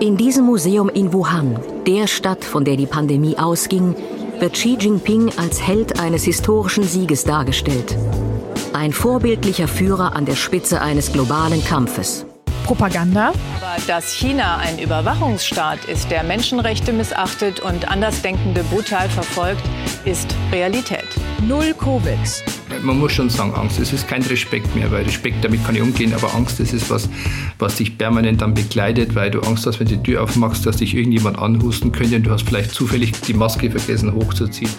In diesem Museum in Wuhan, der Stadt, von der die Pandemie ausging, wird Xi Jinping als Held eines historischen Sieges dargestellt. Ein vorbildlicher Führer an der Spitze eines globalen Kampfes. Propaganda. Aber dass China ein Überwachungsstaat ist, der Menschenrechte missachtet und Andersdenkende brutal verfolgt, ist Realität. Null Covid. Man muss schon sagen, Angst, es ist kein Respekt mehr, weil Respekt, damit kann ich umgehen, aber Angst, das ist was, was dich permanent dann begleitet, weil du Angst hast, wenn du die Tür aufmachst, dass dich irgendjemand anhusten könnte und du hast vielleicht zufällig die Maske vergessen hochzuziehen.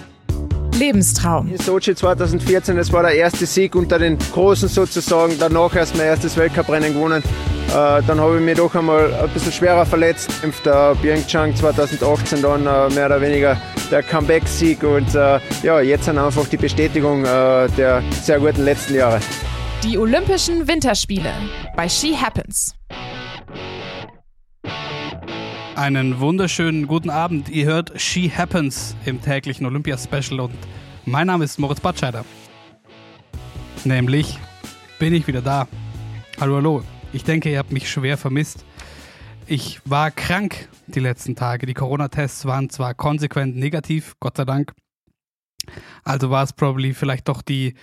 Lebenstraum. In Sochi 2014, das war der erste Sieg unter den Großen sozusagen, danach erst mein erstes Weltcuprennen gewonnen. Äh, dann habe ich mich doch einmal ein bisschen schwerer verletzt. Der Pyeongchang 2018 dann äh, mehr oder weniger der Comeback-Sieg und äh, ja, jetzt dann einfach die Bestätigung äh, der sehr guten letzten Jahre. Die Olympischen Winterspiele bei She Happens. Einen wunderschönen guten Abend. Ihr hört She Happens im täglichen Olympia-Special und mein Name ist Moritz Batscheider. Nämlich bin ich wieder da. Hallo, hallo. Ich denke, ihr habt mich schwer vermisst. Ich war krank die letzten Tage. Die Corona-Tests waren zwar konsequent negativ, Gott sei Dank. Also war es probably vielleicht doch die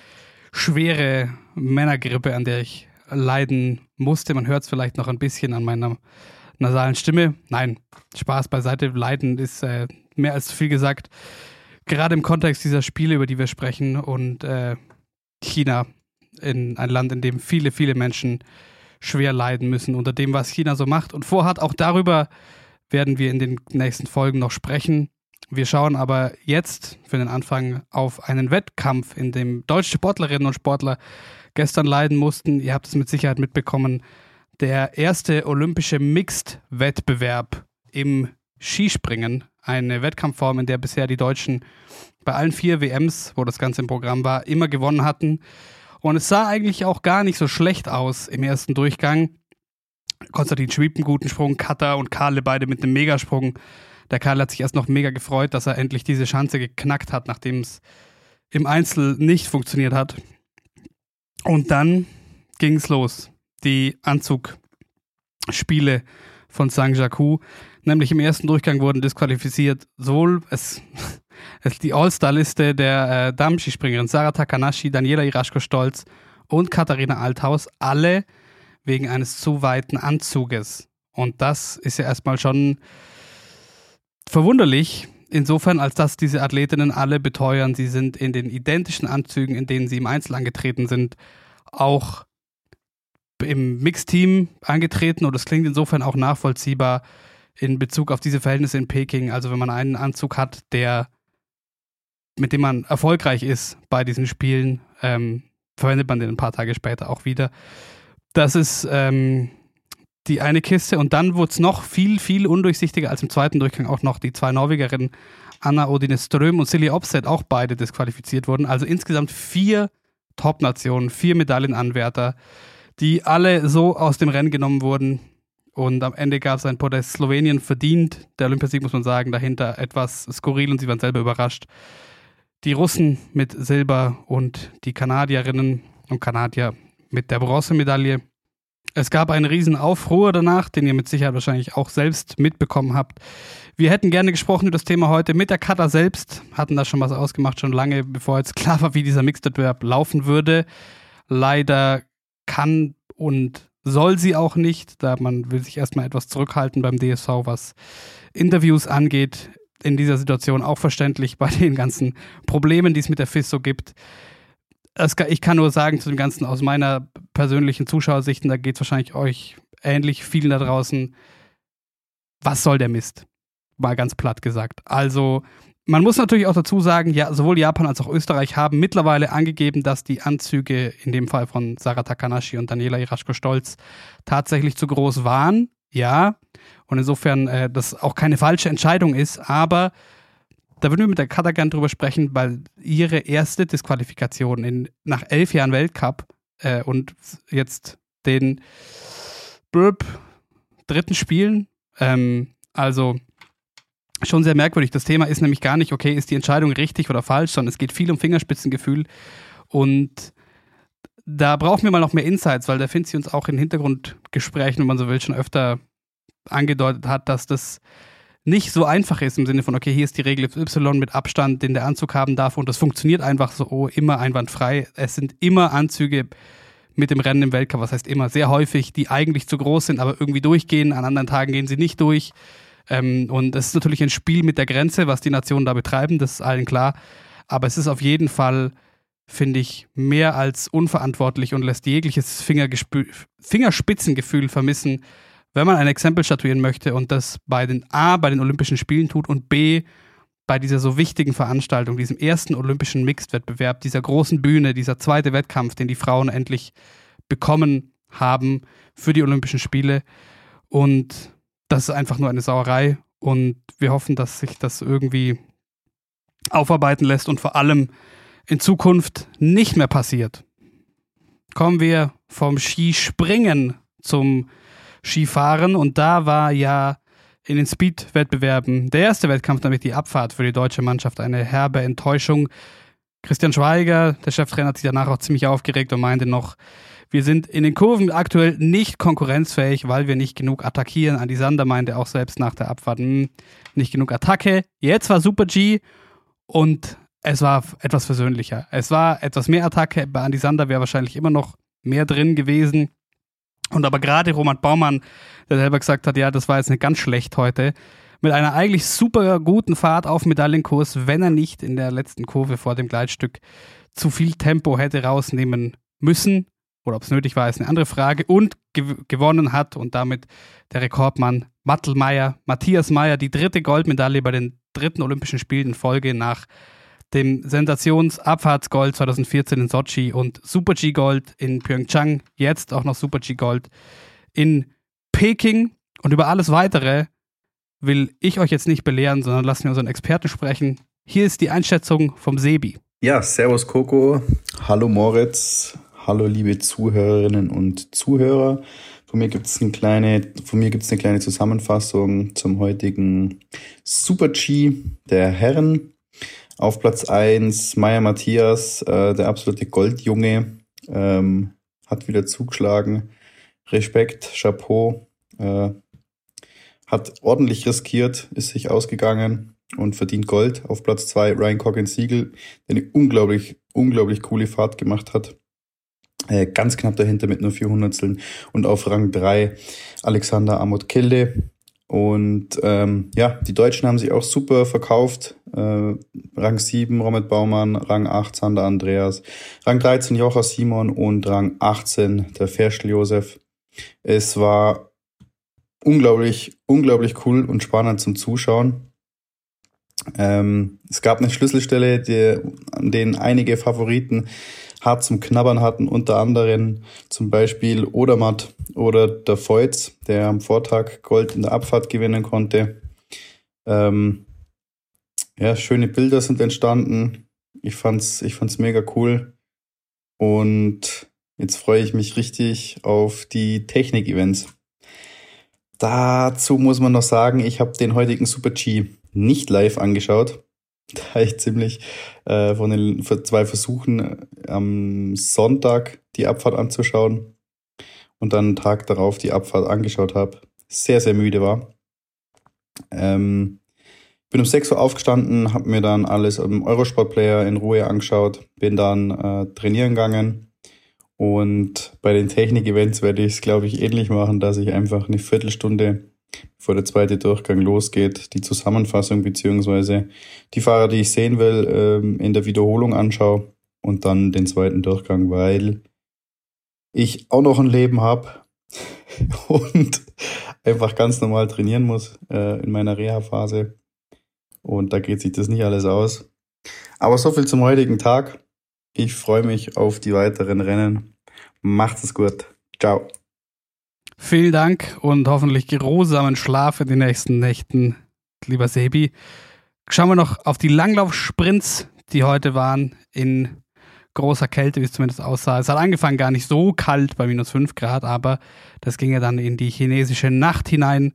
schwere Männergrippe, an der ich leiden musste. Man hört es vielleicht noch ein bisschen an meiner nasalen Stimme. Nein, Spaß beiseite. Leiden ist äh, mehr als zu viel gesagt. Gerade im Kontext dieser Spiele, über die wir sprechen und äh, China, in ein Land, in dem viele, viele Menschen schwer leiden müssen unter dem, was China so macht und vorhat. Auch darüber werden wir in den nächsten Folgen noch sprechen. Wir schauen aber jetzt für den Anfang auf einen Wettkampf, in dem deutsche Sportlerinnen und Sportler gestern leiden mussten. Ihr habt es mit Sicherheit mitbekommen. Der erste olympische Mixed-Wettbewerb im Skispringen. Eine Wettkampfform, in der bisher die Deutschen bei allen vier WMs, wo das Ganze im Programm war, immer gewonnen hatten. Und es sah eigentlich auch gar nicht so schlecht aus im ersten Durchgang. Konstantin Schwieb einen guten Sprung, Katar und Karle beide mit einem Megasprung. Der Karl hat sich erst noch mega gefreut, dass er endlich diese Schanze geknackt hat, nachdem es im Einzel nicht funktioniert hat. Und dann ging es los. Die Anzugspiele von Sang-Jaku. Nämlich im ersten Durchgang wurden disqualifiziert sowohl es die All-Star-Liste der äh, Damen-Skispringerin Sarah Takanashi, Daniela Iraschko-Stolz und Katharina Althaus, alle wegen eines zu weiten Anzuges. Und das ist ja erstmal schon verwunderlich, insofern, als dass diese Athletinnen alle beteuern, sie sind in den identischen Anzügen, in denen sie im Einzel angetreten sind, auch im Mixteam angetreten und es klingt insofern auch nachvollziehbar in Bezug auf diese Verhältnisse in Peking. Also wenn man einen Anzug hat, der mit dem man erfolgreich ist bei diesen Spielen, ähm, verwendet man den ein paar Tage später auch wieder. Das ist ähm, die eine Kiste und dann wurde es noch viel, viel undurchsichtiger als im zweiten Durchgang auch noch die zwei Norwegerinnen Anna Odine Ström und Silje Opset auch beide disqualifiziert wurden. Also insgesamt vier Top-Nationen, vier Medaillenanwärter, die alle so aus dem Rennen genommen wurden. Und am Ende gab es ein Podest Slowenien verdient. Der Olympiasieg, muss man sagen, dahinter etwas skurril und sie waren selber überrascht. Die Russen mit Silber und die Kanadierinnen und Kanadier mit der Bronzemedaille. Es gab einen riesen Aufruhr danach, den ihr mit Sicherheit wahrscheinlich auch selbst mitbekommen habt. Wir hätten gerne gesprochen über das Thema heute mit der Kata selbst, hatten da schon was ausgemacht, schon lange, bevor jetzt klar war, wie dieser Mixed-Wettbewerb laufen würde. Leider kann und soll sie auch nicht, da man will sich erstmal etwas zurückhalten beim DSV, was Interviews angeht. In dieser Situation auch verständlich bei den ganzen Problemen, die es mit der FIS so gibt. ich kann nur sagen zu dem Ganzen aus meiner persönlichen Zuschauersicht, und da geht es wahrscheinlich euch ähnlich vielen da draußen, was soll der Mist? Mal ganz platt gesagt. Also man muss natürlich auch dazu sagen, ja, sowohl Japan als auch Österreich haben mittlerweile angegeben, dass die Anzüge, in dem Fall von Sarah Takanashi und Daniela Iraschko-Stolz, tatsächlich zu groß waren. Ja. Und insofern äh, das auch keine falsche Entscheidung ist, aber da würden wir mit der Kata gerne drüber sprechen, weil ihre erste Disqualifikation in, nach elf Jahren Weltcup äh, und jetzt den Burp dritten Spielen, ähm, also schon sehr merkwürdig. Das Thema ist nämlich gar nicht, okay, ist die Entscheidung richtig oder falsch, sondern es geht viel um Fingerspitzengefühl. Und da brauchen wir mal noch mehr Insights, weil da findet sie uns auch in Hintergrundgesprächen, wenn man so will, schon öfter angedeutet hat, dass das nicht so einfach ist im Sinne von, okay, hier ist die Regel Y mit Abstand, den der Anzug haben darf und das funktioniert einfach so oh, immer einwandfrei. Es sind immer Anzüge mit dem Rennen im Weltcup, was heißt immer, sehr häufig, die eigentlich zu groß sind, aber irgendwie durchgehen, an anderen Tagen gehen sie nicht durch. Ähm, und es ist natürlich ein Spiel mit der Grenze, was die Nationen da betreiben, das ist allen klar. Aber es ist auf jeden Fall, finde ich, mehr als unverantwortlich und lässt jegliches Fingerspitzengefühl vermissen, wenn man ein Exempel statuieren möchte und das bei den A, bei den Olympischen Spielen tut und B, bei dieser so wichtigen Veranstaltung, diesem ersten olympischen Mixed-Wettbewerb, dieser großen Bühne, dieser zweite Wettkampf, den die Frauen endlich bekommen haben für die Olympischen Spiele. Und das ist einfach nur eine Sauerei. Und wir hoffen, dass sich das irgendwie aufarbeiten lässt und vor allem in Zukunft nicht mehr passiert. Kommen wir vom Skispringen zum Skifahren und da war ja in den Speed-Wettbewerben der erste Wettkampf, nämlich die Abfahrt für die deutsche Mannschaft, eine herbe Enttäuschung. Christian Schweiger, der Cheftrainer, hat sich danach auch ziemlich aufgeregt und meinte noch, wir sind in den Kurven aktuell nicht konkurrenzfähig, weil wir nicht genug attackieren. Andi Sander meinte auch selbst nach der Abfahrt, mh, hm, nicht genug Attacke. Jetzt war Super G und es war etwas versöhnlicher. Es war etwas mehr Attacke. Bei Andi Sander wäre wahrscheinlich immer noch mehr drin gewesen. Und aber gerade Roman Baumann, der selber gesagt hat, ja, das war jetzt nicht ganz schlecht heute, mit einer eigentlich super guten Fahrt auf Medaillenkurs, wenn er nicht in der letzten Kurve vor dem Gleitstück zu viel Tempo hätte rausnehmen müssen. Oder ob es nötig war, ist eine andere Frage. Und gew gewonnen hat und damit der Rekordmann Mattelmeier, Matthias Meyer, die dritte Goldmedaille bei den dritten Olympischen Spielen in Folge nach dem Sensationsabfahrtsgold 2014 in Sochi und Super G Gold in Pyeongchang, jetzt auch noch Super G Gold in Peking. Und über alles weitere will ich euch jetzt nicht belehren, sondern lassen wir unseren Experten sprechen. Hier ist die Einschätzung vom Sebi. Ja, Servus Coco, hallo Moritz, hallo liebe Zuhörerinnen und Zuhörer. Von mir gibt es eine kleine, eine kleine Zusammenfassung zum heutigen Super G der Herren. Auf Platz 1 Meier Matthias, äh, der absolute Goldjunge, ähm, hat wieder zugeschlagen. Respekt, Chapeau, äh, hat ordentlich riskiert, ist sich ausgegangen und verdient Gold. Auf Platz 2 Ryan Coggins Siegel, der eine unglaublich, unglaublich coole Fahrt gemacht hat. Äh, ganz knapp dahinter mit nur 400 Und auf Rang 3 Alexander Amot Kelle, und ähm, ja, die Deutschen haben sich auch super verkauft. Äh, Rang 7 Robert Baumann, Rang 8 Sander Andreas, Rang 13 Jocha Simon und Rang 18 der Ferschl Josef. Es war unglaublich, unglaublich cool und spannend zum Zuschauen. Ähm, es gab eine Schlüsselstelle, die, an denen einige Favoriten hart zum Knabbern hatten, unter anderem zum Beispiel Odermatt oder der Feutz, der am Vortag Gold in der Abfahrt gewinnen konnte. Ähm, ja, schöne Bilder sind entstanden. Ich fand's, ich fand's mega cool. Und jetzt freue ich mich richtig auf die Technik-Events. Dazu muss man noch sagen, ich habe den heutigen Super G nicht live angeschaut da ich ziemlich äh, von den zwei Versuchen äh, am Sonntag die Abfahrt anzuschauen und dann einen Tag darauf die Abfahrt angeschaut habe, sehr, sehr müde war. Ähm, bin um 6 Uhr aufgestanden, habe mir dann alles im Eurosport-Player in Ruhe angeschaut, bin dann äh, trainieren gegangen und bei den Technik-Events werde ich es, glaube ich, ähnlich machen, dass ich einfach eine Viertelstunde bevor der zweite Durchgang losgeht, die Zusammenfassung beziehungsweise die Fahrer, die ich sehen will, ähm, in der Wiederholung anschaue und dann den zweiten Durchgang, weil ich auch noch ein Leben habe und einfach ganz normal trainieren muss äh, in meiner Reha-Phase. Und da geht sich das nicht alles aus. Aber so viel zum heutigen Tag. Ich freue mich auf die weiteren Rennen. Macht es gut. Ciao. Vielen Dank und hoffentlich geruhsamen Schlaf in den nächsten Nächten, lieber Sebi. Schauen wir noch auf die Langlaufsprints, die heute waren in großer Kälte, wie es zumindest aussah. Es hat angefangen gar nicht so kalt bei minus 5 Grad, aber das ging ja dann in die chinesische Nacht hinein.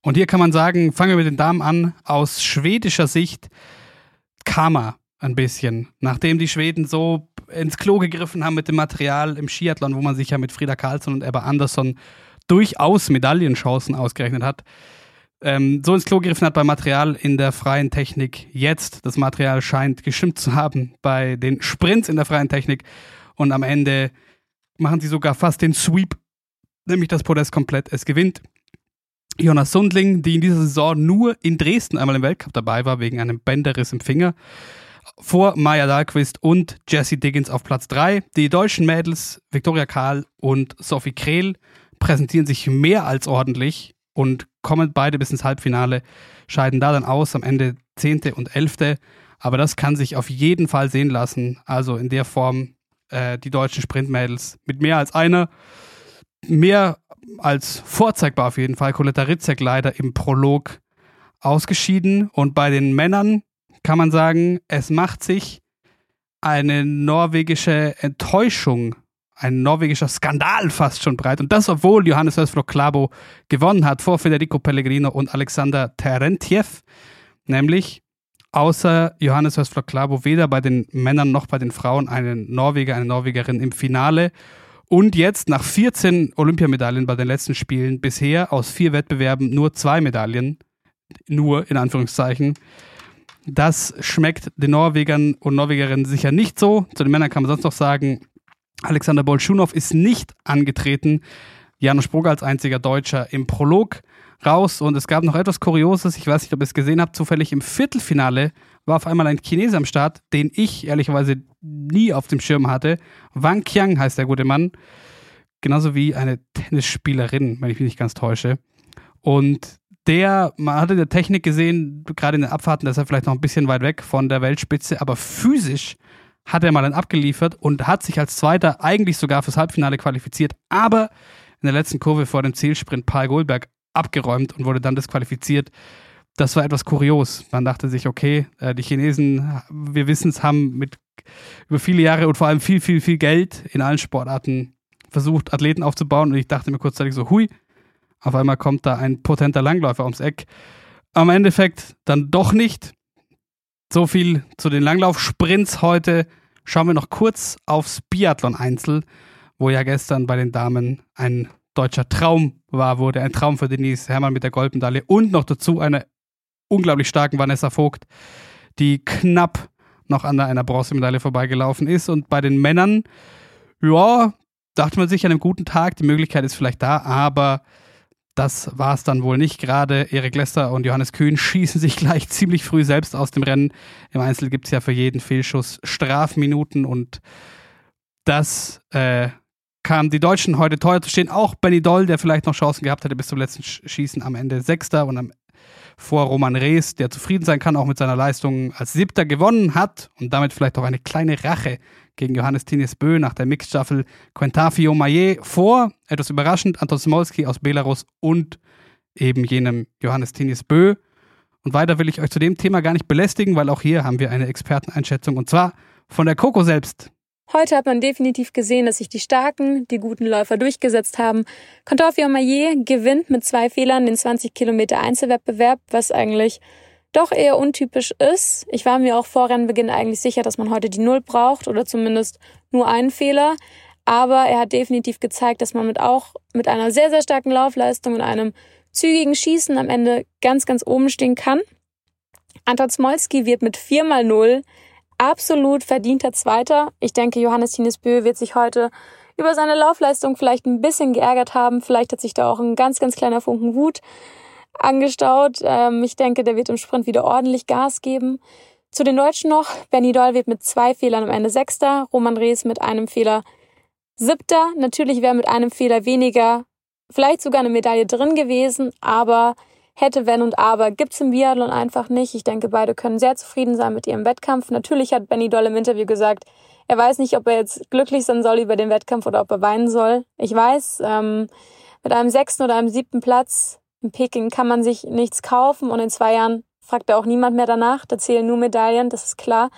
Und hier kann man sagen, fangen wir mit den Damen an. Aus schwedischer Sicht Karma ein bisschen. Nachdem die Schweden so ins Klo gegriffen haben mit dem Material im Skiathlon, wo man sich ja mit Frieda Karlsson und Ebba Andersson durchaus Medaillenchancen ausgerechnet hat, ähm, so ins Klo gegriffen hat beim Material in der freien Technik. Jetzt, das Material scheint gestimmt zu haben bei den Sprints in der freien Technik. Und am Ende machen sie sogar fast den Sweep, nämlich das Podest komplett. Es gewinnt Jonas Sundling, die in dieser Saison nur in Dresden einmal im Weltcup dabei war, wegen einem Bänderriss im Finger. Vor Maya Dahlquist und Jessie Diggins auf Platz 3. Die deutschen Mädels Viktoria Karl und Sophie Krehl präsentieren sich mehr als ordentlich und kommen beide bis ins Halbfinale, scheiden da dann aus, am Ende 10. und 11. Aber das kann sich auf jeden Fall sehen lassen. Also in der Form äh, die deutschen Sprintmädels mit mehr als einer. Mehr als vorzeigbar auf jeden Fall. Coletta Ritzek leider im Prolog ausgeschieden. Und bei den Männern kann man sagen, es macht sich eine norwegische Enttäuschung ein norwegischer Skandal fast schon breit. Und das, obwohl Johannes Hösflok Klabo gewonnen hat vor Federico Pellegrino und Alexander Terentiev. Nämlich außer Johannes Hösflok Klabo weder bei den Männern noch bei den Frauen einen Norweger, eine Norwegerin im Finale. Und jetzt nach 14 Olympiamedaillen bei den letzten Spielen bisher aus vier Wettbewerben nur zwei Medaillen. Nur in Anführungszeichen. Das schmeckt den Norwegern und Norwegerinnen sicher nicht so. Zu den Männern kann man sonst noch sagen, Alexander Bolschunow ist nicht angetreten. Janusz Brugger als einziger Deutscher im Prolog raus. Und es gab noch etwas Kurioses. Ich weiß nicht, ob ihr es gesehen habt. Zufällig im Viertelfinale war auf einmal ein Chinese am Start, den ich ehrlicherweise nie auf dem Schirm hatte. Wang Qiang heißt der gute Mann. Genauso wie eine Tennisspielerin, wenn ich mich nicht ganz täusche. Und der, man hatte in der Technik gesehen, gerade in den Abfahrten, dass er vielleicht noch ein bisschen weit weg von der Weltspitze, aber physisch hat er mal dann abgeliefert und hat sich als Zweiter eigentlich sogar fürs Halbfinale qualifiziert, aber in der letzten Kurve vor dem Zielsprint Paul Goldberg abgeräumt und wurde dann disqualifiziert. Das war etwas kurios. Man dachte sich, okay, äh, die Chinesen, wir wissen es, haben mit über viele Jahre und vor allem viel, viel, viel Geld in allen Sportarten versucht, Athleten aufzubauen. Und ich dachte mir kurzzeitig so, hui, auf einmal kommt da ein potenter Langläufer ums Eck. Am Endeffekt dann doch nicht. So viel zu den Langlaufsprints heute. Schauen wir noch kurz aufs Biathlon-Einzel, wo ja gestern bei den Damen ein deutscher Traum war, wurde ein Traum für Denise Herrmann mit der Goldmedaille und noch dazu einer unglaublich starken Vanessa Vogt, die knapp noch an einer Bronzemedaille vorbeigelaufen ist. Und bei den Männern, ja, dachte man sich an einem guten Tag, die Möglichkeit ist vielleicht da, aber das war es dann wohl nicht. Gerade Erik Lester und Johannes Kühn schießen sich gleich ziemlich früh selbst aus dem Rennen. Im Einzel gibt es ja für jeden Fehlschuss Strafminuten und das äh, kam die Deutschen heute teuer zu stehen. Auch Benny Doll, der vielleicht noch Chancen gehabt hätte bis zum letzten Schießen am Ende Sechster und am, vor Roman Rees, der zufrieden sein kann, auch mit seiner Leistung als Siebter gewonnen hat und damit vielleicht auch eine kleine Rache gegen Johannes Tines Bö nach der Mixstaffel Quentafio Maillet vor. Etwas überraschend, Anton Smolski aus Belarus und eben jenem Johannes Tines Bö. Und weiter will ich euch zu dem Thema gar nicht belästigen, weil auch hier haben wir eine Experteneinschätzung und zwar von der Coco selbst. Heute hat man definitiv gesehen, dass sich die starken, die guten Läufer durchgesetzt haben. Contofio Maillet gewinnt mit zwei Fehlern den 20 Kilometer Einzelwettbewerb, was eigentlich doch eher untypisch ist. Ich war mir auch vor Rennbeginn eigentlich sicher, dass man heute die Null braucht oder zumindest nur einen Fehler. Aber er hat definitiv gezeigt, dass man mit auch mit einer sehr, sehr starken Laufleistung und einem zügigen Schießen am Ende ganz, ganz oben stehen kann. Anton Smolski wird mit 4 mal 0 absolut verdienter Zweiter. Ich denke, Johannes Tinesbö wird sich heute über seine Laufleistung vielleicht ein bisschen geärgert haben. Vielleicht hat sich da auch ein ganz, ganz kleiner Funken Wut angestaut. Ähm, ich denke, der wird im Sprint wieder ordentlich Gas geben. Zu den Deutschen noch. Benny Doll wird mit zwei Fehlern am Ende Sechster. Roman Rees mit einem Fehler Siebter. Natürlich wäre mit einem Fehler weniger vielleicht sogar eine Medaille drin gewesen, aber hätte, wenn und aber gibt's im Biathlon einfach nicht. Ich denke, beide können sehr zufrieden sein mit ihrem Wettkampf. Natürlich hat Benny Doll im Interview gesagt, er weiß nicht, ob er jetzt glücklich sein soll über den Wettkampf oder ob er weinen soll. Ich weiß, ähm, mit einem sechsten oder einem siebten Platz in Peking kann man sich nichts kaufen und in zwei Jahren fragt da auch niemand mehr danach. Da zählen nur Medaillen, das ist klar.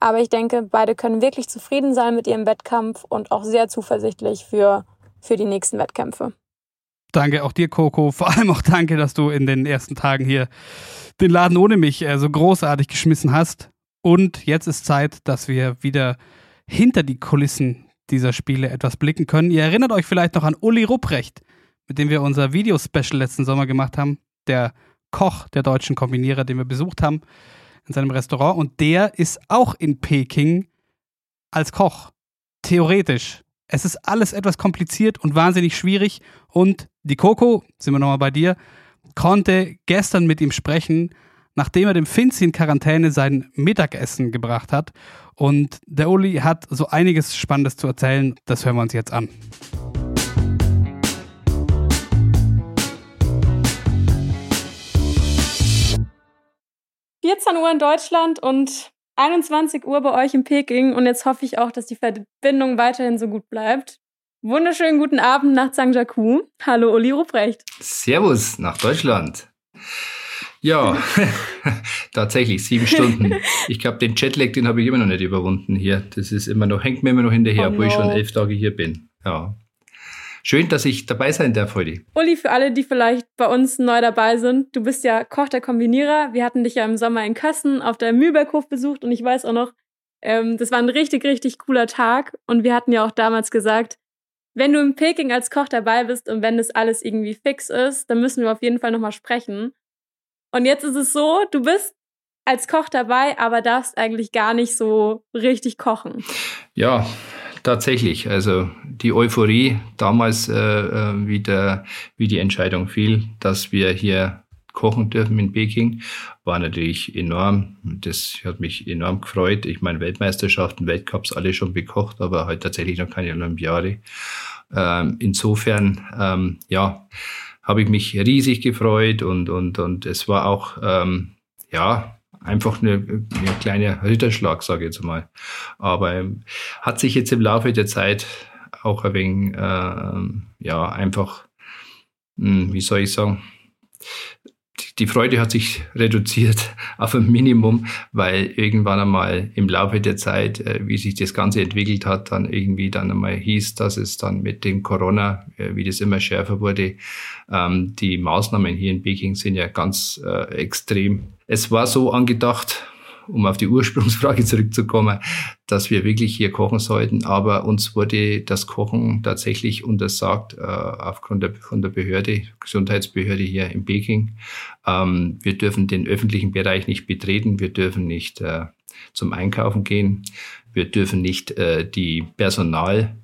Aber ich denke, beide können wirklich zufrieden sein mit ihrem Wettkampf und auch sehr zuversichtlich für, für die nächsten Wettkämpfe. Danke auch dir, Coco. Vor allem auch danke, dass du in den ersten Tagen hier den Laden ohne mich äh, so großartig geschmissen hast. Und jetzt ist Zeit, dass wir wieder hinter die Kulissen dieser Spiele etwas blicken können. Ihr erinnert euch vielleicht noch an Uli Rupprecht mit dem wir unser Video-Special letzten Sommer gemacht haben, der Koch der deutschen Kombinierer, den wir besucht haben in seinem Restaurant. Und der ist auch in Peking als Koch. Theoretisch. Es ist alles etwas kompliziert und wahnsinnig schwierig. Und die Coco, sind wir nochmal bei dir, konnte gestern mit ihm sprechen, nachdem er dem Finzi in Quarantäne sein Mittagessen gebracht hat. Und der Uli hat so einiges Spannendes zu erzählen. Das hören wir uns jetzt an. 14 Uhr in Deutschland und 21 Uhr bei euch in Peking. Und jetzt hoffe ich auch, dass die Verbindung weiterhin so gut bleibt. Wunderschönen guten Abend nach Zhangjiakou. Hallo Uli Ruprecht. Servus nach Deutschland. Ja, tatsächlich sieben Stunden. Ich glaube, den Jetlag, den habe ich immer noch nicht überwunden hier. Das ist immer noch, hängt mir immer noch hinterher, oh no. obwohl ich schon elf Tage hier bin. Ja. Schön, dass ich dabei sein darf heute. Uli, für alle, die vielleicht bei uns neu dabei sind, du bist ja Koch der Kombinierer. Wir hatten dich ja im Sommer in Kassen auf der Mühlberghof besucht und ich weiß auch noch, ähm, das war ein richtig, richtig cooler Tag und wir hatten ja auch damals gesagt, wenn du in Peking als Koch dabei bist und wenn das alles irgendwie fix ist, dann müssen wir auf jeden Fall nochmal sprechen. Und jetzt ist es so, du bist als Koch dabei, aber darfst eigentlich gar nicht so richtig kochen. Ja, tatsächlich. Also die Euphorie damals, äh, äh, wie, der, wie die Entscheidung fiel, dass wir hier kochen dürfen in Peking, war natürlich enorm. Das hat mich enorm gefreut. Ich meine, Weltmeisterschaften, Weltcups, alle schon bekocht, aber halt tatsächlich noch keine Olympiade. Ähm, insofern, ähm, ja, habe ich mich riesig gefreut und, und, und es war auch, ähm, ja, einfach eine, ein kleiner Ritterschlag, sage ich jetzt mal. Aber ähm, hat sich jetzt im Laufe der Zeit auch ein wenig, äh, ja, einfach, hm, wie soll ich sagen, die Freude hat sich reduziert auf ein Minimum, weil irgendwann einmal im Laufe der Zeit, äh, wie sich das Ganze entwickelt hat, dann irgendwie dann einmal hieß, dass es dann mit dem Corona, äh, wie das immer schärfer wurde, ähm, die Maßnahmen hier in Peking sind ja ganz äh, extrem. Es war so angedacht, um auf die Ursprungsfrage zurückzukommen, dass wir wirklich hier kochen sollten. Aber uns wurde das Kochen tatsächlich untersagt äh, aufgrund der, von der Behörde, Gesundheitsbehörde hier in Peking. Ähm, wir dürfen den öffentlichen Bereich nicht betreten. Wir dürfen nicht äh, zum Einkaufen gehen. Wir dürfen nicht äh, die Personal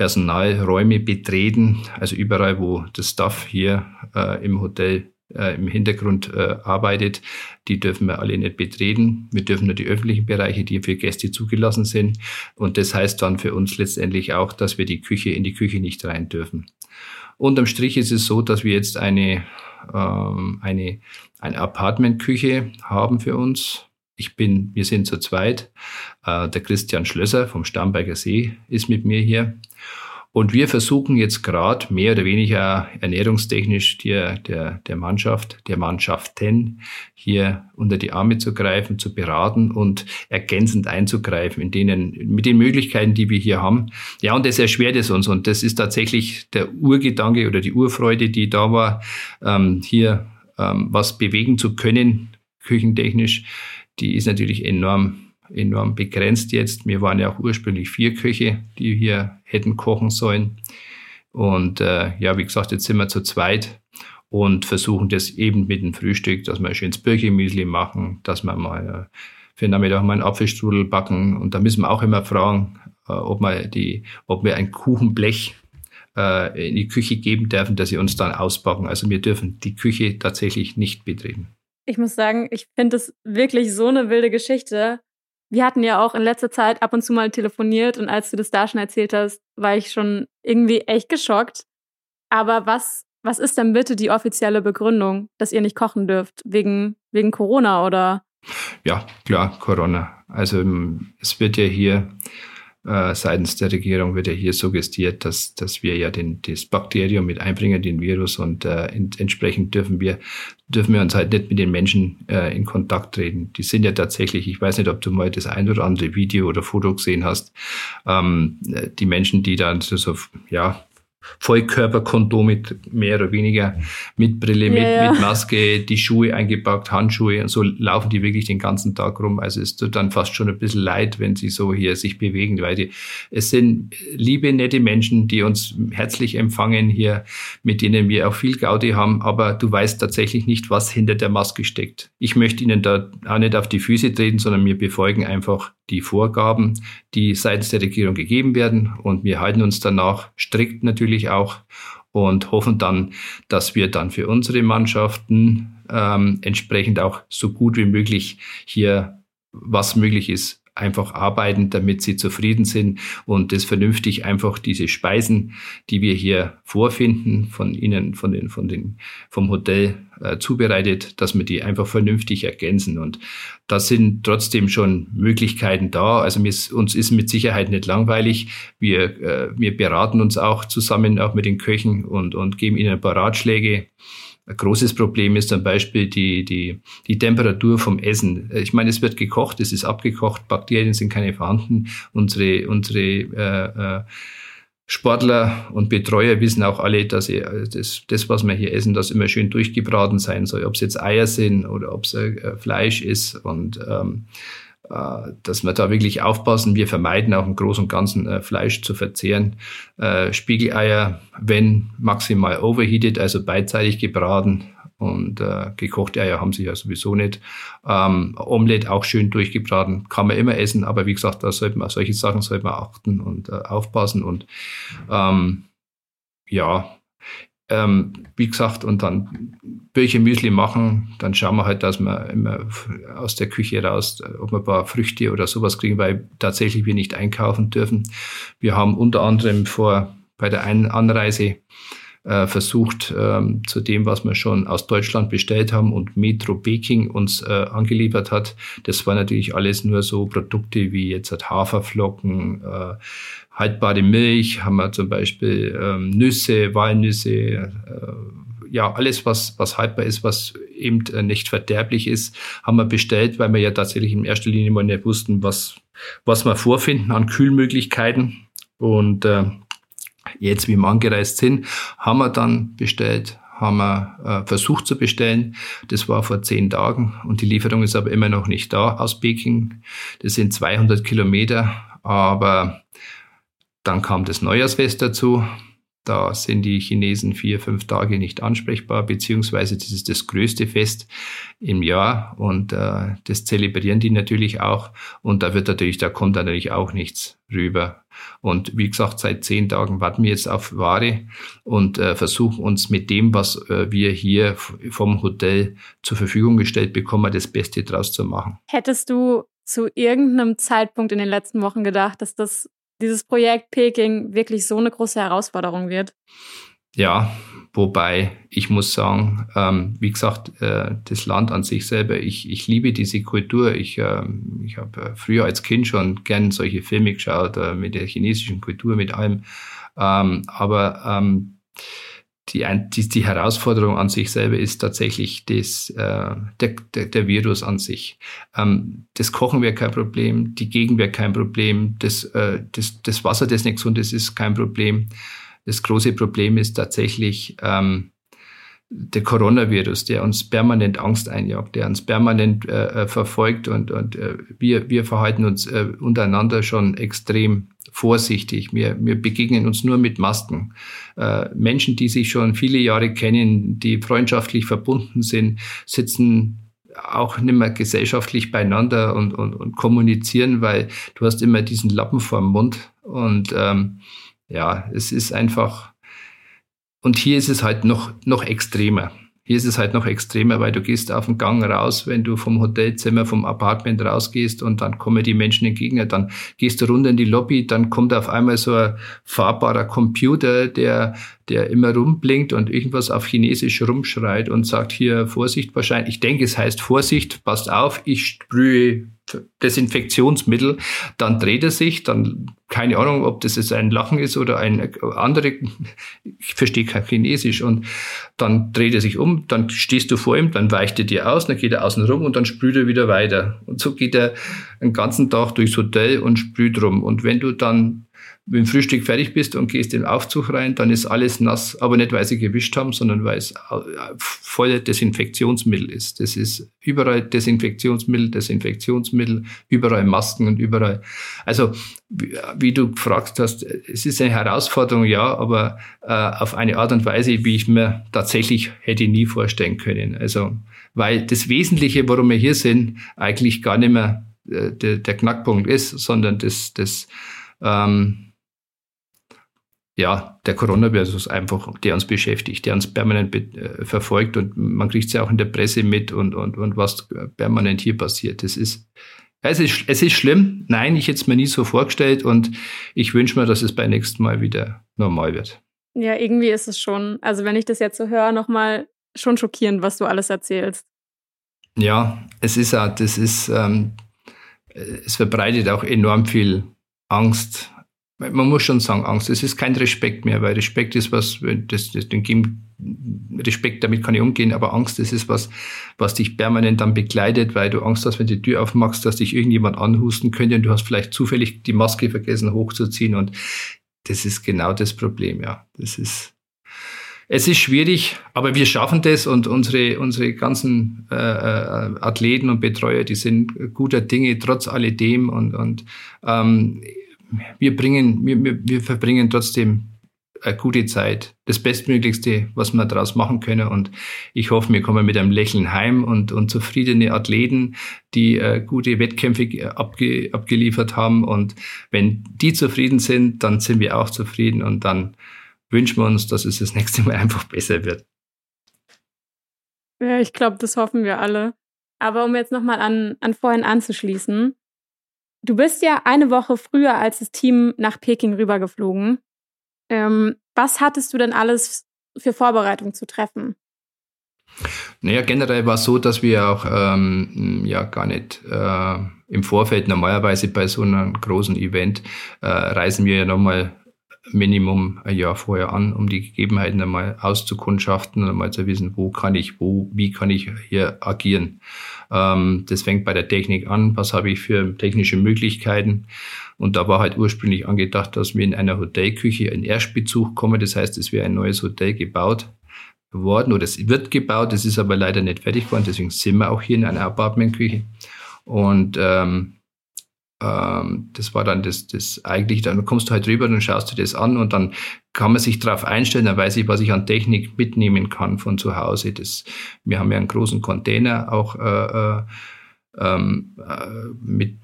Personalräume betreten, also überall, wo das Staff hier äh, im Hotel äh, im Hintergrund äh, arbeitet, die dürfen wir alle nicht betreten. Wir dürfen nur die öffentlichen Bereiche, die für Gäste zugelassen sind. Und das heißt dann für uns letztendlich auch, dass wir die Küche in die Küche nicht rein dürfen. Unterm Strich ist es so, dass wir jetzt eine, ähm, eine, eine Apartmentküche haben für uns. Ich bin, wir sind zu zweit. Äh, der Christian Schlösser vom Starnberger See ist mit mir hier. Und wir versuchen jetzt gerade mehr oder weniger ernährungstechnisch der, der, der Mannschaft, der Mannschaften hier unter die Arme zu greifen, zu beraten und ergänzend einzugreifen in denen, mit den Möglichkeiten, die wir hier haben. Ja, und das erschwert es uns. Und das ist tatsächlich der Urgedanke oder die Urfreude, die da war, ähm, hier ähm, was bewegen zu können, küchentechnisch. Die ist natürlich enorm enorm begrenzt jetzt. Wir waren ja auch ursprünglich vier Köche, die hier hätten kochen sollen. Und äh, ja, wie gesagt, jetzt sind wir zu zweit und versuchen das eben mit dem Frühstück, dass wir ein schönes Birchenmüsli machen, dass wir mal äh, für den Nachmittag mal einen Apfelstrudel backen. Und da müssen wir auch immer fragen, äh, ob, wir die, ob wir ein Kuchenblech äh, in die Küche geben dürfen, dass sie uns dann ausbacken. Also wir dürfen die Küche tatsächlich nicht betreten. Ich muss sagen, ich finde es wirklich so eine wilde Geschichte. Wir hatten ja auch in letzter Zeit ab und zu mal telefoniert und als du das da schon erzählt hast, war ich schon irgendwie echt geschockt. Aber was, was ist denn bitte die offizielle Begründung, dass ihr nicht kochen dürft? Wegen, wegen Corona oder? Ja, klar, Corona. Also es wird ja hier äh, seitens der Regierung wird ja hier suggestiert, dass, dass wir ja den, das Bakterium mit einbringen, den Virus, und äh, in, entsprechend dürfen wir, dürfen wir uns halt nicht mit den Menschen äh, in Kontakt treten. Die sind ja tatsächlich, ich weiß nicht, ob du mal das ein oder andere Video oder Foto gesehen hast, ähm, die Menschen, die dann so, so ja, Vollkörperkondom mit mehr oder weniger mit Brille, ja, mit, ja. mit Maske, die Schuhe eingepackt, Handschuhe und so laufen die wirklich den ganzen Tag rum. Also es tut dann fast schon ein bisschen leid, wenn sie so hier sich bewegen, weil die, es sind liebe, nette Menschen, die uns herzlich empfangen hier, mit denen wir auch viel Gaudi haben, aber du weißt tatsächlich nicht, was hinter der Maske steckt. Ich möchte ihnen da auch nicht auf die Füße treten, sondern wir befolgen einfach die Vorgaben, die seitens der Regierung gegeben werden. Und wir halten uns danach strikt natürlich auch und hoffen dann, dass wir dann für unsere Mannschaften ähm, entsprechend auch so gut wie möglich hier was möglich ist, einfach arbeiten, damit sie zufrieden sind und das vernünftig einfach diese Speisen, die wir hier vorfinden, von ihnen, von den, von den, vom Hotel äh, zubereitet, dass wir die einfach vernünftig ergänzen. Und da sind trotzdem schon Möglichkeiten da. Also uns ist mit Sicherheit nicht langweilig. Wir, äh, wir beraten uns auch zusammen, auch mit den Köchen und, und geben ihnen ein paar Ratschläge. Ein großes Problem ist zum Beispiel die, die, die Temperatur vom Essen. Ich meine, es wird gekocht, es ist abgekocht, Bakterien sind keine vorhanden. Unsere, unsere äh, äh, Sportler und Betreuer wissen auch alle, dass sie, das, das, was wir hier essen, das immer schön durchgebraten sein soll. Ob es jetzt Eier sind oder ob es äh, Fleisch ist. Und ähm, äh, dass wir da wirklich aufpassen. Wir vermeiden auch im Großen und Ganzen äh, Fleisch zu verzehren. Äh, Spiegeleier, wenn maximal overheated, also beidseitig gebraten und äh, gekochte Eier haben sie ja sowieso nicht. Ähm, Omelette auch schön durchgebraten, kann man immer essen, aber wie gesagt, da sollte man solche Sachen sollte man achten und äh, aufpassen und ähm, ja, ähm, wie gesagt, und dann Müsli machen, dann schauen wir halt, dass wir immer aus der Küche raus, ob wir ein paar Früchte oder sowas kriegen, weil tatsächlich wir nicht einkaufen dürfen. Wir haben unter anderem vor bei der einen Anreise äh, versucht, ähm, zu dem, was wir schon aus Deutschland bestellt haben und Metro Baking uns äh, angeliefert hat. Das war natürlich alles nur so Produkte wie jetzt Haferflocken, äh, haltbare Milch, haben wir zum Beispiel ähm, Nüsse, Walnüsse, äh, ja, alles, was, was haltbar ist, was eben äh, nicht verderblich ist, haben wir bestellt, weil wir ja tatsächlich in erster Linie mal nicht wussten, was, was wir vorfinden an Kühlmöglichkeiten. Und äh, jetzt, wie wir angereist sind, haben wir dann bestellt, haben wir äh, versucht zu bestellen. Das war vor zehn Tagen und die Lieferung ist aber immer noch nicht da aus Peking. Das sind 200 Kilometer, aber dann kam das Neujahrsfest dazu. Da sind die Chinesen vier, fünf Tage nicht ansprechbar, beziehungsweise das ist das größte Fest im Jahr und äh, das zelebrieren die natürlich auch. Und da wird natürlich, da kommt natürlich auch nichts rüber. Und wie gesagt, seit zehn Tagen warten wir jetzt auf Ware und äh, versuchen uns mit dem, was äh, wir hier vom Hotel zur Verfügung gestellt bekommen, das Beste draus zu machen. Hättest du zu irgendeinem Zeitpunkt in den letzten Wochen gedacht, dass das dieses Projekt Peking wirklich so eine große Herausforderung wird? Ja, wobei ich muss sagen, ähm, wie gesagt, äh, das Land an sich selber, ich, ich liebe diese Kultur. Ich, äh, ich habe früher als Kind schon gern solche Filme geschaut, äh, mit der chinesischen Kultur, mit allem. Ähm, aber ähm, die, die, die Herausforderung an sich selber ist tatsächlich das, äh, der, der, der Virus an sich. Ähm, das Kochen wäre kein Problem, die Gegend wäre kein Problem, das, äh, das, das Wasser, das nicht gesund ist, ist kein Problem. Das große Problem ist tatsächlich ähm, der Coronavirus, der uns permanent Angst einjagt, der uns permanent äh, äh verfolgt und, und äh, wir, wir verhalten uns äh, untereinander schon extrem vorsichtig. Wir, wir begegnen uns nur mit Masken. Äh, Menschen, die sich schon viele Jahre kennen, die freundschaftlich verbunden sind, sitzen auch nicht mehr gesellschaftlich beieinander und, und, und kommunizieren, weil du hast immer diesen Lappen vorm Mund. Und ähm, ja, es ist einfach, und hier ist es halt noch, noch extremer. Hier ist es halt noch extremer, weil du gehst auf den Gang raus, wenn du vom Hotelzimmer, vom Apartment rausgehst und dann kommen die Menschen entgegen, dann gehst du runter in die Lobby, dann kommt auf einmal so ein fahrbarer Computer, der, der immer rumblinkt und irgendwas auf Chinesisch rumschreit und sagt hier Vorsicht wahrscheinlich. Ich denke, es heißt Vorsicht, passt auf, ich sprühe Desinfektionsmittel, dann dreht er sich, dann keine Ahnung, ob das jetzt ein Lachen ist oder ein andere, ich verstehe kein Chinesisch und dann dreht er sich um, dann stehst du vor ihm, dann weicht er dir aus, dann geht er außen rum und dann sprüht er wieder weiter. Und so geht er den ganzen Tag durchs Hotel und sprüht rum. Und wenn du dann wenn Frühstück fertig bist und gehst in den Aufzug rein, dann ist alles nass, aber nicht, weil sie gewischt haben, sondern weil es voll Desinfektionsmittel ist. Das ist überall Desinfektionsmittel, Desinfektionsmittel, überall Masken und überall. Also, wie, wie du gefragt hast, es ist eine Herausforderung, ja, aber äh, auf eine Art und Weise, wie ich mir tatsächlich hätte nie vorstellen können. Also, weil das Wesentliche, warum wir hier sind, eigentlich gar nicht mehr äh, der, der Knackpunkt ist, sondern das, das ähm, ja, der Coronavirus einfach, der uns beschäftigt, der uns permanent äh, verfolgt und man kriegt es ja auch in der Presse mit und, und, und was permanent hier passiert. Das ist, es ist, es ist schlimm. Nein, ich hätte es mir nie so vorgestellt und ich wünsche mir, dass es beim nächsten Mal wieder normal wird. Ja, irgendwie ist es schon, also wenn ich das jetzt so höre, nochmal schon schockierend, was du alles erzählst. Ja, es ist auch, das ist, ähm, es verbreitet auch enorm viel Angst man muss schon sagen, Angst. Es ist kein Respekt mehr, weil Respekt ist was, das, das, den Respekt, damit kann ich umgehen, aber Angst, das ist was, was dich permanent dann begleitet, weil du Angst hast, wenn du die Tür aufmachst, dass dich irgendjemand anhusten könnte und du hast vielleicht zufällig die Maske vergessen hochzuziehen und das ist genau das Problem, ja. Das ist, es ist schwierig, aber wir schaffen das und unsere, unsere ganzen äh, äh Athleten und Betreuer, die sind guter Dinge trotz alledem und, und ähm, wir bringen, wir, wir verbringen trotzdem eine gute Zeit, das Bestmöglichste, was wir daraus machen können. Und ich hoffe, wir kommen mit einem Lächeln heim und, und zufriedene Athleten, die äh, gute Wettkämpfe abge, abgeliefert haben. Und wenn die zufrieden sind, dann sind wir auch zufrieden und dann wünschen wir uns, dass es das nächste Mal einfach besser wird. Ja, ich glaube, das hoffen wir alle. Aber um jetzt nochmal an, an vorhin anzuschließen, Du bist ja eine Woche früher als das Team nach Peking rübergeflogen. Ähm, was hattest du denn alles für Vorbereitung zu treffen? Naja, generell war es so, dass wir auch ähm, ja gar nicht äh, im Vorfeld normalerweise bei so einem großen Event äh, reisen wir ja nochmal Minimum ein Jahr vorher an, um die Gegebenheiten einmal auszukundschaften und einmal zu wissen, wo kann ich, wo, wie kann ich hier agieren. Ähm, das fängt bei der Technik an, was habe ich für technische Möglichkeiten. Und da war halt ursprünglich angedacht, dass wir in einer Hotelküche in Erstbezug kommen. Das heißt, es wäre ein neues Hotel gebaut worden oder es wird gebaut, es ist aber leider nicht fertig geworden, deswegen sind wir auch hier in einer Apartmentküche. Und ähm, ähm, das war dann das, das eigentlich, dann kommst du halt rüber und schaust dir das an und dann kann man sich darauf einstellen, dann weiß ich, was ich an Technik mitnehmen kann von zu Hause. Das, wir haben ja einen großen Container auch äh, äh, ähm, äh, mit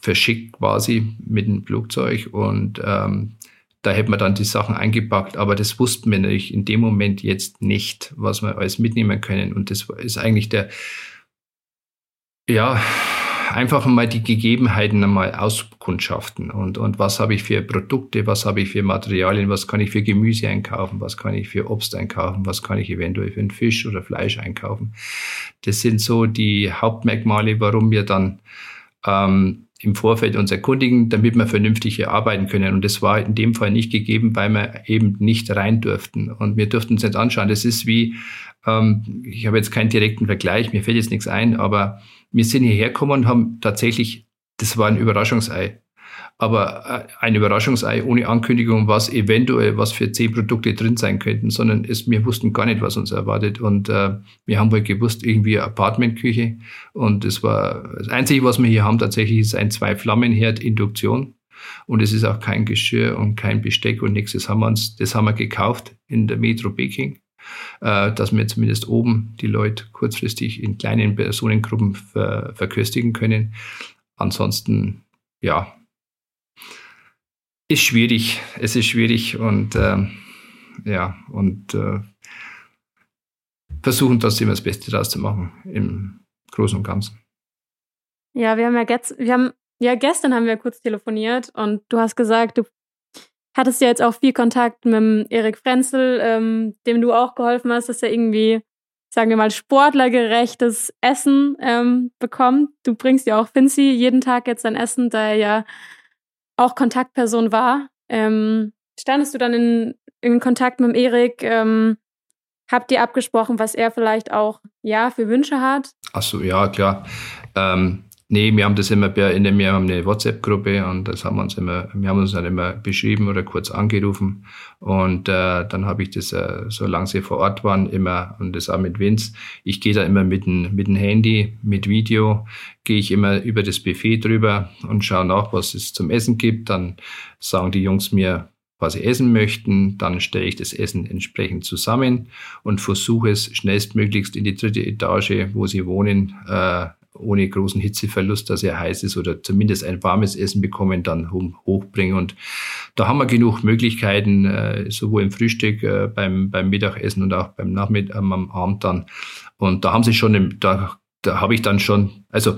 verschickt quasi mit dem Flugzeug und ähm, da hätten wir dann die Sachen eingepackt, aber das wussten wir natürlich in dem Moment jetzt nicht, was wir alles mitnehmen können. Und das ist eigentlich der, ja, einfach mal die Gegebenheiten einmal auskundschaften und, und was habe ich für Produkte, was habe ich für Materialien, was kann ich für Gemüse einkaufen, was kann ich für Obst einkaufen, was kann ich eventuell für einen Fisch oder Fleisch einkaufen. Das sind so die Hauptmerkmale, warum wir dann ähm, im Vorfeld uns erkundigen, damit wir vernünftig hier arbeiten können. Und das war in dem Fall nicht gegeben, weil wir eben nicht rein durften. Und wir durften uns nicht anschauen. Das ist wie, ähm, ich habe jetzt keinen direkten Vergleich, mir fällt jetzt nichts ein, aber wir sind hierher gekommen und haben tatsächlich, das war ein Überraschungsei. Aber äh, ein Überraschungsei ohne Ankündigung, was eventuell was für zehn Produkte drin sein könnten, sondern es, wir wussten gar nicht, was uns erwartet. Und äh, wir haben wohl gewusst, irgendwie Apartmentküche. Und das war das Einzige, was wir hier haben, tatsächlich ist ein Zwei-Flammenherd Induktion. Und es ist auch kein Geschirr und kein Besteck und nichts. Das haben wir uns, das haben wir gekauft in der Metro Peking dass wir zumindest oben die Leute kurzfristig in kleinen Personengruppen ver verköstigen können. Ansonsten, ja, ist schwierig. Es ist schwierig und äh, ja, und äh, versuchen trotzdem das Beste daraus zu machen im Großen und Ganzen. Ja, wir haben ja, wir haben, ja gestern haben wir kurz telefoniert und du hast gesagt, du hattest ja jetzt auch viel Kontakt mit Erik Frenzel, ähm, dem du auch geholfen hast, dass er irgendwie, sagen wir mal, sportlergerechtes Essen ähm, bekommt. Du bringst ja auch Finzi jeden Tag jetzt sein Essen, da er ja auch Kontaktperson war. Ähm, standest du dann in, in Kontakt mit Erik? Ähm, habt ihr abgesprochen, was er vielleicht auch ja für Wünsche hat? Ach so, ja, klar. Ähm, Nee, wir haben das immer, in dem, wir haben eine WhatsApp-Gruppe und das haben wir uns immer, wir haben uns dann immer beschrieben oder kurz angerufen und äh, dann habe ich das, äh, solange sie vor Ort waren, immer und das auch mit Vince. Ich gehe da immer mit dem, mit dem Handy, mit Video, gehe ich immer über das Buffet drüber und schaue nach, was es zum Essen gibt. Dann sagen die Jungs mir, was sie essen möchten, dann stelle ich das Essen entsprechend zusammen und versuche es schnellstmöglichst in die dritte Etage, wo sie wohnen, äh, ohne großen Hitzeverlust, dass er heiß ist oder zumindest ein warmes Essen bekommen, dann hochbringen. Und da haben wir genug Möglichkeiten, äh, sowohl im Frühstück, äh, beim, beim Mittagessen und auch beim Nachmittag, ähm, am Abend dann. Und da haben sie schon, da, da habe ich dann schon, also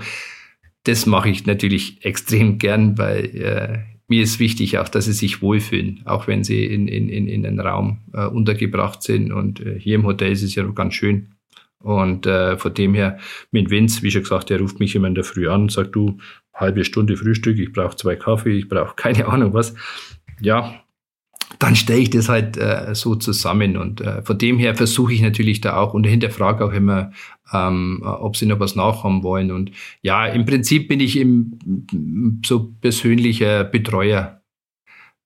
das mache ich natürlich extrem gern, weil äh, mir ist wichtig auch, dass sie sich wohlfühlen, auch wenn sie in, in, in, in einem Raum äh, untergebracht sind. Und äh, hier im Hotel ist es ja ganz schön. Und äh, von dem her, mit Vince, wie schon gesagt, der ruft mich immer in der Früh an und sagt, du, halbe Stunde Frühstück, ich brauche zwei Kaffee, ich brauche keine Ahnung was. Ja, dann stelle ich das halt äh, so zusammen. Und äh, von dem her versuche ich natürlich da auch und hinterfrage auch immer, ähm, ob sie noch was nachhaben wollen. Und ja, im Prinzip bin ich im, so persönlicher Betreuer.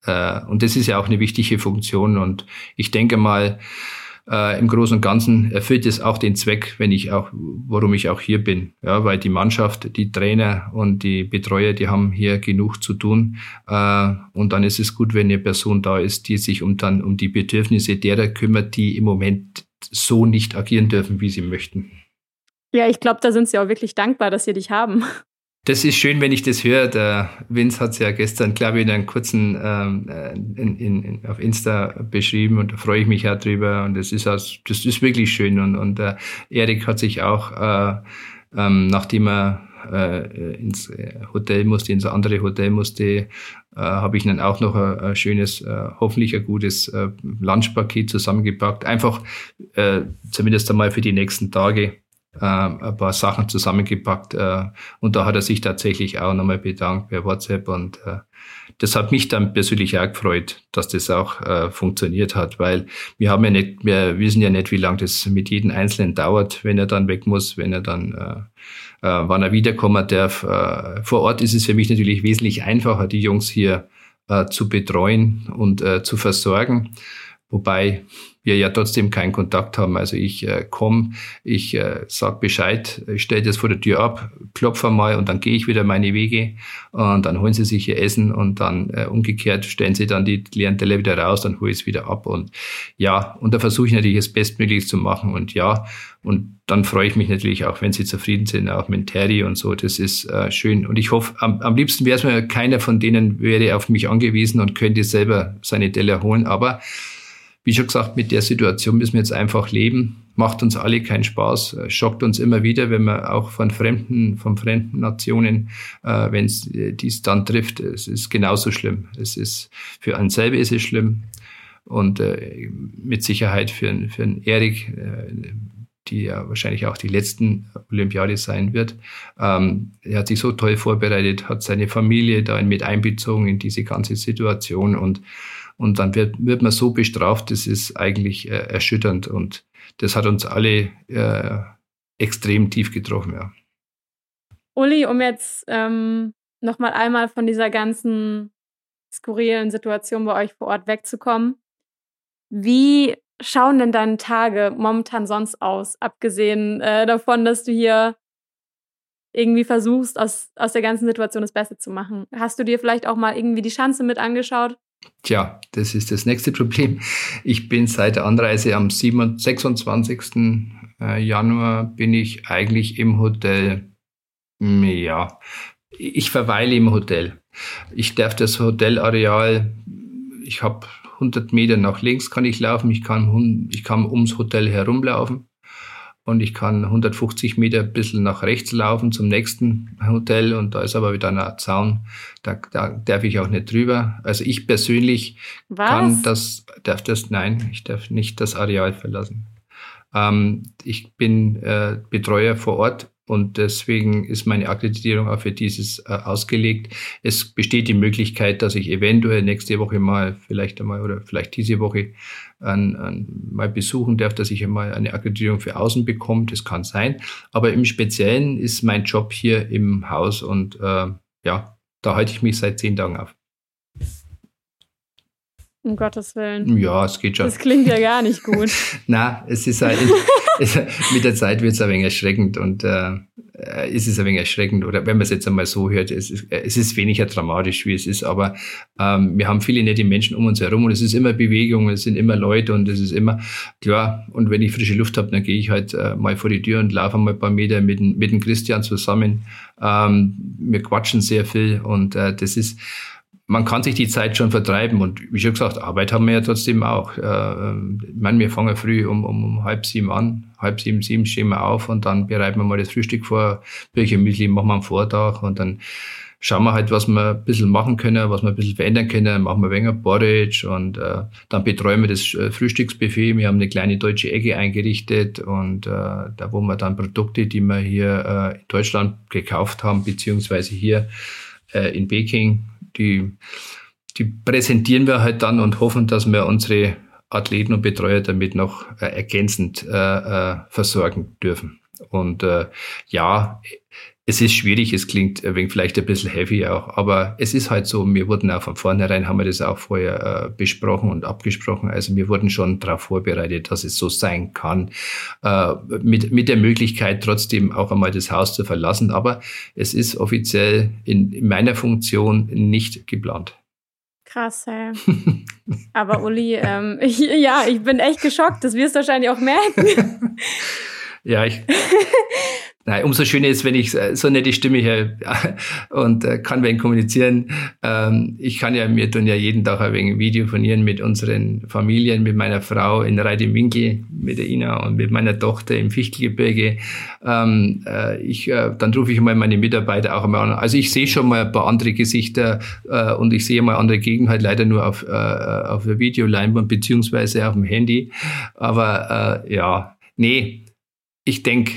Äh, und das ist ja auch eine wichtige Funktion. Und ich denke mal, äh, im Großen und Ganzen erfüllt es auch den Zweck, wenn ich auch, warum ich auch hier bin. Ja, weil die Mannschaft, die Trainer und die Betreuer, die haben hier genug zu tun. Äh, und dann ist es gut, wenn eine Person da ist, die sich um dann um die Bedürfnisse derer kümmert, die im Moment so nicht agieren dürfen, wie sie möchten. Ja, ich glaube, da sind sie auch wirklich dankbar, dass sie dich haben. Das ist schön, wenn ich das höre. Der Vince hat es ja gestern, glaube ich, in einem kurzen ähm, äh, in, in, auf Insta beschrieben und da freue ich mich auch drüber. Und das ist das ist wirklich schön. Und, und äh, Erik hat sich auch, äh, ähm, nachdem er äh, ins Hotel musste, ins andere Hotel musste, äh, habe ich dann auch noch ein, ein schönes, äh, hoffentlich ein gutes äh, Lunchpaket zusammengepackt. Einfach äh, zumindest einmal für die nächsten Tage ein paar Sachen zusammengepackt äh, und da hat er sich tatsächlich auch nochmal bedankt per WhatsApp und äh, das hat mich dann persönlich auch gefreut, dass das auch äh, funktioniert hat, weil wir haben ja nicht, wir wissen ja nicht, wie lange das mit jedem Einzelnen dauert, wenn er dann weg muss, wenn er dann, äh, äh, wann er wiederkommen darf. Äh, vor Ort ist es für mich natürlich wesentlich einfacher, die Jungs hier äh, zu betreuen und äh, zu versorgen, wobei wir ja trotzdem keinen Kontakt haben. Also ich äh, komme, ich äh, sag Bescheid, ich stelle das vor der Tür ab, klopfe mal und dann gehe ich wieder meine Wege und dann holen sie sich ihr Essen und dann äh, umgekehrt stellen sie dann die leeren Teller wieder raus, dann hole ich es wieder ab und ja, und da versuche ich natürlich das Bestmögliche zu machen und ja, und dann freue ich mich natürlich auch, wenn sie zufrieden sind, auch mit Terry und so. Das ist äh, schön. Und ich hoffe, am, am liebsten wäre es mir, keiner von denen wäre auf mich angewiesen und könnte selber seine Teller holen. Aber wie schon gesagt, mit der Situation müssen wir jetzt einfach leben. Macht uns alle keinen Spaß, schockt uns immer wieder, wenn man auch von fremden, von fremden Nationen, äh, wenn es äh, dies dann trifft. Es ist genauso schlimm. Es ist für einen selber ist es schlimm und äh, mit Sicherheit für, für einen Erik, äh, die ja wahrscheinlich auch die letzten Olympiade sein wird. Ähm, er hat sich so toll vorbereitet, hat seine Familie da mit einbezogen in diese ganze Situation und und dann wird, wird man so bestraft, das ist eigentlich äh, erschütternd und das hat uns alle äh, extrem tief getroffen, ja. Uli, um jetzt ähm, nochmal einmal von dieser ganzen skurrilen Situation bei euch vor Ort wegzukommen. Wie schauen denn deine Tage momentan sonst aus, abgesehen äh, davon, dass du hier irgendwie versuchst, aus, aus der ganzen Situation das Beste zu machen? Hast du dir vielleicht auch mal irgendwie die Chance mit angeschaut? Tja, das ist das nächste Problem. Ich bin seit der Anreise am 26. Äh, Januar bin ich eigentlich im Hotel. Ja, ich verweile im Hotel. Ich darf das Hotelareal, ich habe 100 Meter nach links kann ich laufen, ich kann, ich kann ums Hotel herumlaufen und ich kann 150 Meter ein bisschen nach rechts laufen zum nächsten Hotel und da ist aber wieder ein Zaun, da, da darf ich auch nicht drüber. Also ich persönlich Was? kann das, darf das, nein, ich darf nicht das Areal verlassen. Ähm, ich bin äh, Betreuer vor Ort und deswegen ist meine Akkreditierung auch für dieses äh, ausgelegt. Es besteht die Möglichkeit, dass ich eventuell nächste Woche mal, vielleicht einmal oder vielleicht diese Woche an, an mal besuchen darf, dass ich einmal eine Akkreditierung für außen bekomme. Das kann sein. Aber im Speziellen ist mein Job hier im Haus und äh, ja, da halte ich mich seit zehn Tagen auf. Um Gottes Willen. Ja, es geht schon. Das klingt ja gar nicht gut. Na, es ist halt, mit der Zeit wird es ein wenig erschreckend und äh, ist es ein wenig erschreckend. Oder wenn man es jetzt einmal so hört, es ist, es ist weniger dramatisch, wie es ist, aber ähm, wir haben viele nette Menschen um uns herum und es ist immer Bewegung, es sind immer Leute und es ist immer klar. Und wenn ich frische Luft habe, dann gehe ich halt äh, mal vor die Tür und laufe mal ein paar Meter mit, mit dem Christian zusammen. Ähm, wir quatschen sehr viel und äh, das ist man kann sich die Zeit schon vertreiben und wie schon gesagt, Arbeit haben wir ja trotzdem auch. Äh, ich meine, wir fangen früh um, um, um halb sieben an, halb sieben, sieben stehen wir auf und dann bereiten wir mal das Frühstück vor, Birche Müsli machen wir am Vortag und dann schauen wir halt, was wir ein bisschen machen können, was wir ein bisschen verändern können, machen wir weniger Porridge und äh, dann betreuen wir das äh, Frühstücksbuffet. Wir haben eine kleine deutsche Ecke eingerichtet und äh, da wo wir dann Produkte, die wir hier äh, in Deutschland gekauft haben, beziehungsweise hier äh, in Peking die, die präsentieren wir halt dann und hoffen, dass wir unsere Athleten und Betreuer damit noch äh, ergänzend äh, äh, versorgen dürfen. Und äh, ja, es ist schwierig, es klingt wenig vielleicht ein bisschen heavy auch, aber es ist halt so, wir wurden auch von vornherein, haben wir das auch vorher äh, besprochen und abgesprochen, also wir wurden schon darauf vorbereitet, dass es so sein kann, äh, mit, mit der Möglichkeit trotzdem auch einmal das Haus zu verlassen, aber es ist offiziell in, in meiner Funktion nicht geplant. Krass, ey. Aber Uli, ähm, ich, ja, ich bin echt geschockt. Das wirst du wahrscheinlich auch merken. ja, ich, Nein, umso schöner ist, wenn ich so nette Stimme höre und äh, kann wenn kommunizieren. Ähm, ich kann ja, wir tun ja jeden Tag ein wenig Video von ihren mit unseren Familien, mit meiner Frau in Reidewinkel, mit der Ina und mit meiner Tochter im Fichtelgebirge. Ähm, äh, ich, äh, dann rufe ich mal meine Mitarbeiter auch einmal an. Also ich sehe schon mal ein paar andere Gesichter äh, und ich sehe mal andere Gegend, halt leider nur auf, äh, auf der Videoleinwand beziehungsweise auf dem Handy. Aber äh, ja, nee, ich denke,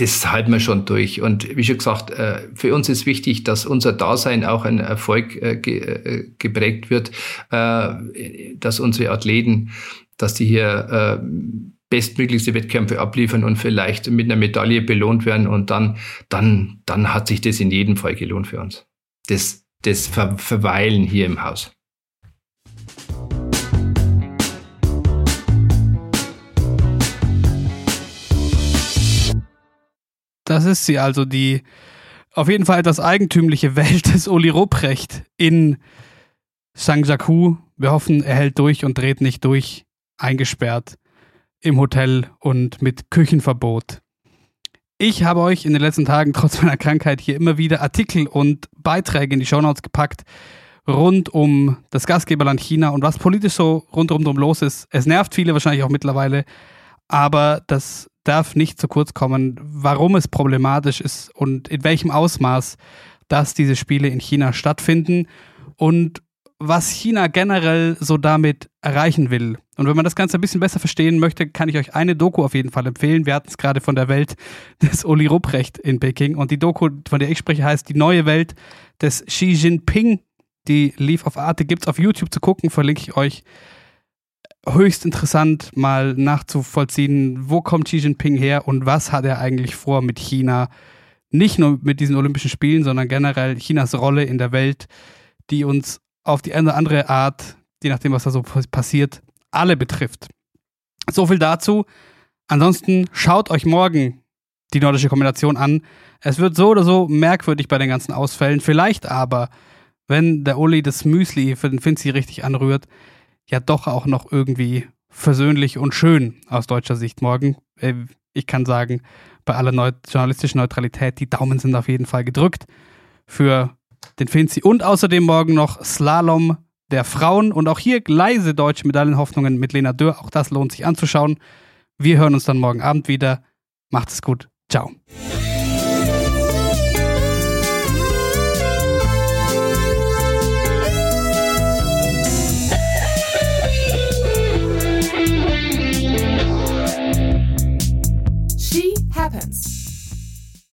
das halten wir schon durch. Und wie schon gesagt, äh, für uns ist wichtig, dass unser Dasein auch ein Erfolg äh, äh, geprägt wird, dass unsere Athleten, dass die hier bestmöglichste Wettkämpfe abliefern und vielleicht mit einer Medaille belohnt werden und dann, dann, dann hat sich das in jedem Fall gelohnt für uns. Das, das Verweilen hier im Haus. Das ist sie also, die auf jeden Fall etwas eigentümliche Welt des Oli Ruprecht in Shangjaku. Wir hoffen, er hält durch und dreht nicht durch, eingesperrt im Hotel und mit Küchenverbot. Ich habe euch in den letzten Tagen trotz meiner Krankheit hier immer wieder Artikel und Beiträge in die Shownotes gepackt rund um das Gastgeberland China und was politisch so rundherum los ist. Es nervt viele wahrscheinlich auch mittlerweile, aber das darf nicht zu kurz kommen, warum es problematisch ist und in welchem Ausmaß, dass diese Spiele in China stattfinden und was China generell so damit erreichen will. Und wenn man das Ganze ein bisschen besser verstehen möchte, kann ich euch eine Doku auf jeden Fall empfehlen. Wir hatten es gerade von der Welt des Uli Rupprecht in Peking. Und die Doku, von der ich spreche, heißt Die neue Welt des Xi Jinping. Die lief auf Arte, gibt es auf YouTube zu gucken, verlinke ich euch höchst interessant, mal nachzuvollziehen, wo kommt Xi Jinping her und was hat er eigentlich vor mit China. Nicht nur mit diesen Olympischen Spielen, sondern generell Chinas Rolle in der Welt, die uns auf die eine oder andere Art, je nachdem, was da so passiert, alle betrifft. So viel dazu. Ansonsten schaut euch morgen die nordische Kombination an. Es wird so oder so merkwürdig bei den ganzen Ausfällen. Vielleicht aber, wenn der Uli das Müsli für den Finzi richtig anrührt, ja doch auch noch irgendwie versöhnlich und schön aus deutscher Sicht morgen. Äh, ich kann sagen, bei aller Neu journalistischen Neutralität, die Daumen sind auf jeden Fall gedrückt für den Finzi. Und außerdem morgen noch Slalom der Frauen und auch hier leise deutsche Medaillenhoffnungen mit Lena Dürr. Auch das lohnt sich anzuschauen. Wir hören uns dann morgen Abend wieder. Macht es gut. Ciao.